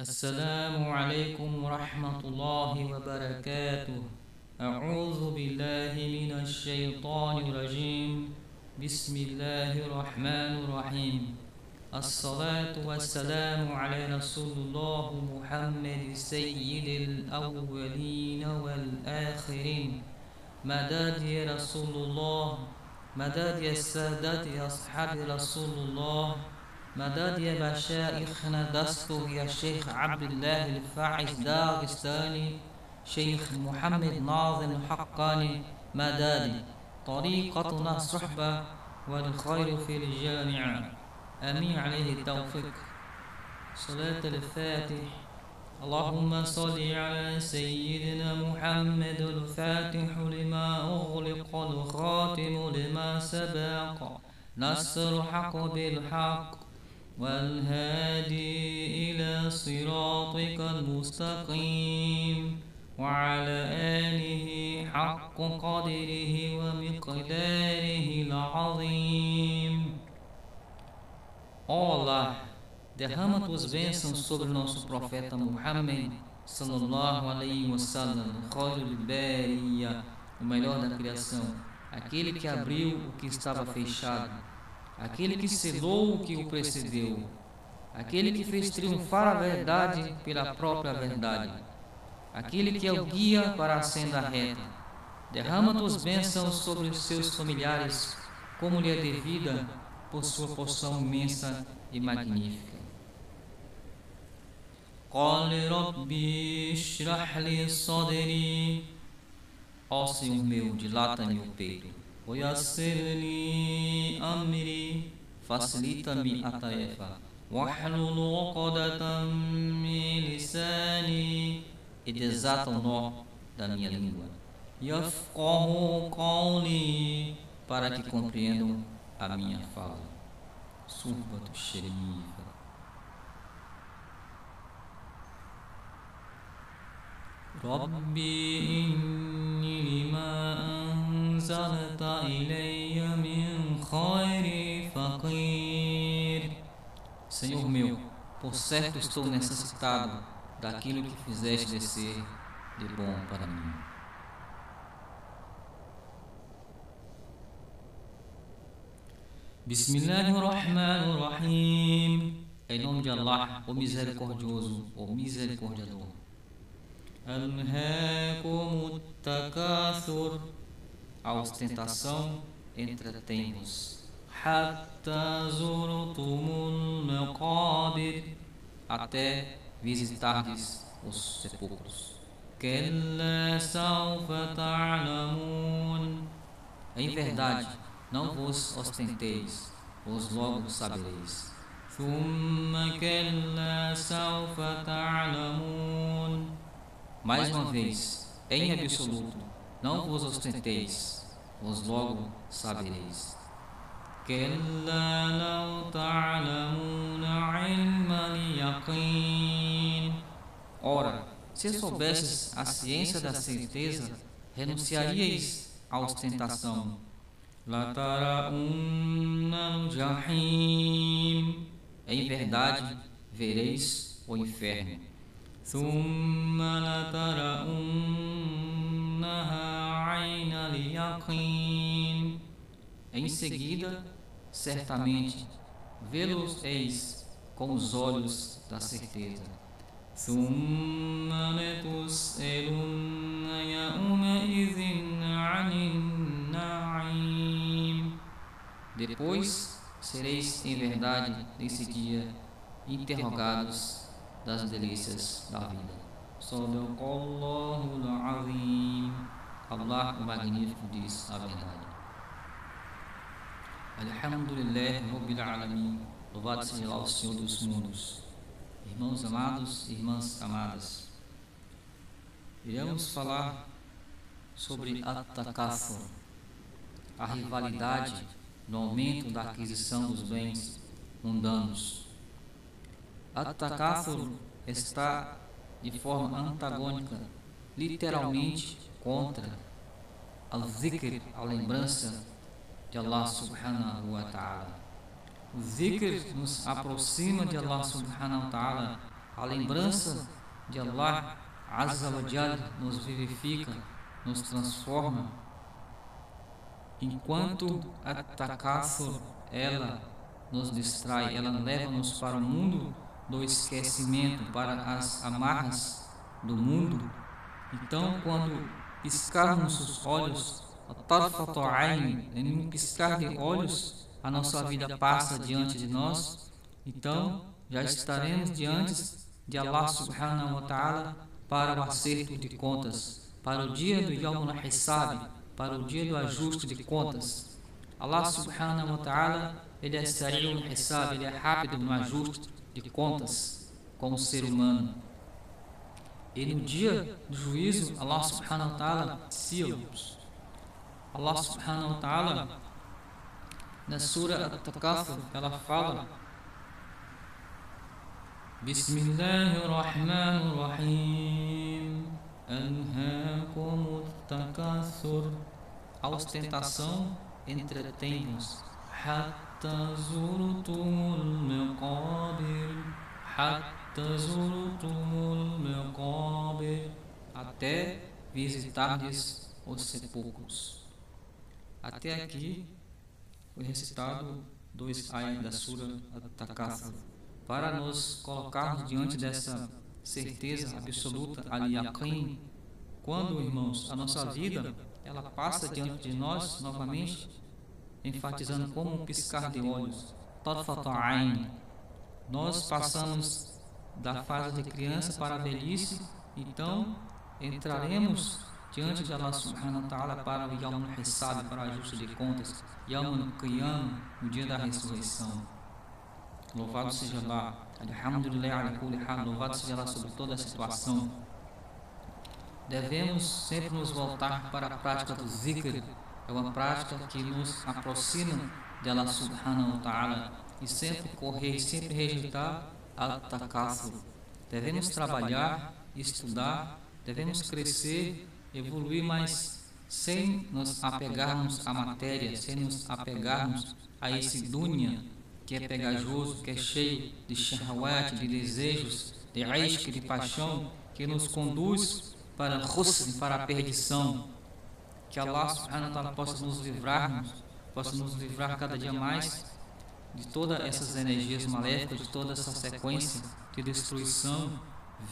السلام عليكم ورحمة الله وبركاته. أعوذ بالله من الشيطان الرجيم. بسم الله الرحمن الرحيم. الصلاة والسلام على رسول الله محمد سيد الأولين والآخرين. مداد يا رسول الله. مداد يا السادات يا أصحاب رسول الله. مداد يا مشايخنا دستور يا شيخ عبد الله الفاعز داغستاني شيخ محمد ناظم الحقاني مدادي طريقتنا صحبة والخير في الجامعة أمين. عليه التوفيق. صلاة الفاتح. اللهم صل على سيدنا محمد الفاتح لما أغلق الخاتم لما سبق. نصر الحق بالحق. والهادي إلى صراطك المستقيم وعلى آله حق قدره ومقداره العظيم Olá, derrama tuas bênçãos sobre o nosso profeta Muhammad sallallahu alaihi wasallam, Khairul Bariya, o melhor da criação, aquele que abriu o que estava fechado, aquele que selou o que o precedeu, aquele que fez triunfar a verdade pela própria verdade, aquele que é o guia para a senda reta. Derrama tuas bênçãos sobre os seus familiares, como lhe é devida por sua porção imensa e magnífica. قال ربي اشرح لي صدري Ó Senhor meu, dilata-me o peito. ويسر لي أمري facilita-me a tarefa. واحلل عقدة من لساني e nó da minha língua. يفقه قولي para que compreendam a minha fala. Surbato Sherifa. ربي إني لما أنزلت إلي من خير فقير Senhor meu, por certo estou necessitado daquilo que fizeste descer de bom para mim. Bismillahirrahmanirrahim. Em nome de Allah, o misericordioso, o misericordiador. Alhaakum takathur. a ostentação entretém-vos. Até visitardes os sepulcros. Em verdade, não vos ostenteis, vos logo sabereis. Mais uma vez, em absoluto, não vos ostenteis, vos logo sabereis. Ora, se soubesses a ciência da certeza, renunciaríeis à ostentação Jahim. Em verdade, vereis o inferno. Aina liyaqin. Em seguida, certamente, vê-los eis com os olhos da certeza. Depois sereis em verdade nesse dia interrogados das delícias da vida. Allah o Magnífico diz a verdade. Alhamdulillah Rabbil Alamin. Louvado seja o Senhor dos mundos. Irmãos amados, irmãs amadas. Iremos falar sobre At-Takathur, a rivalidade no aumento da aquisição dos bens mundanos. At-Takathur está de forma antagônica, literalmente contra al-Zikr, a lembrança de Allah subhanahu wa ta'ala. O Zikr nos aproxima de Allah subhanahu wa ta'ala A lembrança de Allah Azza wa Jal nos vivifica, nos transforma. Enquanto a takathur, ela nos distrai, ela leva-nos para o mundo do esquecimento, para as amarras do mundo. Então, quando piscarmos os olhos, em um piscar de olhos, a nossa vida passa diante de nós. Então, já estaremos diante de Allah subhanahu wa ta'ala para o acerto de contas, para o dia do Yawm al-Hisab, para o dia do ajuste de contas. Allah subhanahu wa ta'ala, ele é sari'ul hisab, ele é rápido no ajuste de contas como ser humano. E no dia do juízo, Allah subhanahu wa ta'ala selos. Allah subhanahu wa ta'ala na sura At-Takafur, ela fala Bismillahirrahmanirrahim Anhaakum takathur A ostentação entretém-nos حتى زرتم المقابر حتى زرتم المقابر até visitardes os sepulcros. Até aqui foi recitado dois ayat da Sura At-Takathur para nos colocarmos diante dessa certeza absoluta, al-yaqin, quando, irmãos, a nossa vida ela passa diante de nós novamente, enfatizando como um piscar de olhos, nós passamos da fase de criança para a velhice, então entraremos diante de Allah subhanahu wa ta'ala para o Yawm al para o ajuste de contas, Yawm al-Qiyam, o dia da ressurreição. Louvado seja Allah. Alhamdulillah, louvado seja Allah sobre toda a situação. Devemos sempre nos voltar para a prática do zikr. É uma prática que nos aproxima de Allah subhanahu wa ta'ala. E sempre correr, sempre rejeitar al-takathur. Devemos trabalhar, estudar, devemos crescer, evoluir, mas sem nos apegarmos à matéria, sem nos apegarmos a esse dunya que é pegajoso, que é cheio de shahwat, de desejos, de ishq, de paixão, que nos conduz para husn, para a perdição. Que Allah subhanahu wa ta'ala possa nos livrar, possa nos livrar cada dia mais de todas essas energias maléficas, de toda essa sequência de destruição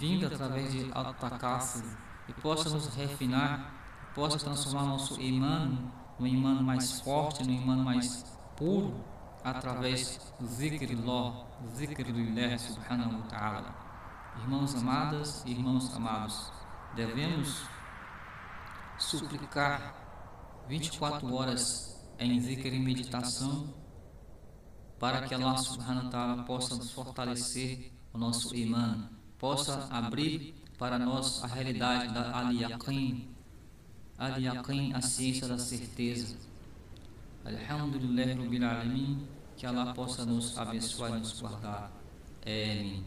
vinda através de al-takathur e possa nos refinar, possa transformar nosso imã no imã mais forte, no imã mais puro através do zikrillah, zikrillah subhanahu wa ta'ala. Irmãos amadas e irmãos amados, devemos suplicar 24 horas em zikr e meditação para que Allah subhanahu wa ta'ala possa nos fortalecer o nosso imã, possa abrir para nós a realidade da al-yaqin, al-yaqin, a ciência da certeza. Alhamdulillah Rabbil Alamin que Allah possa nos abençoar e nos guardar. Amém.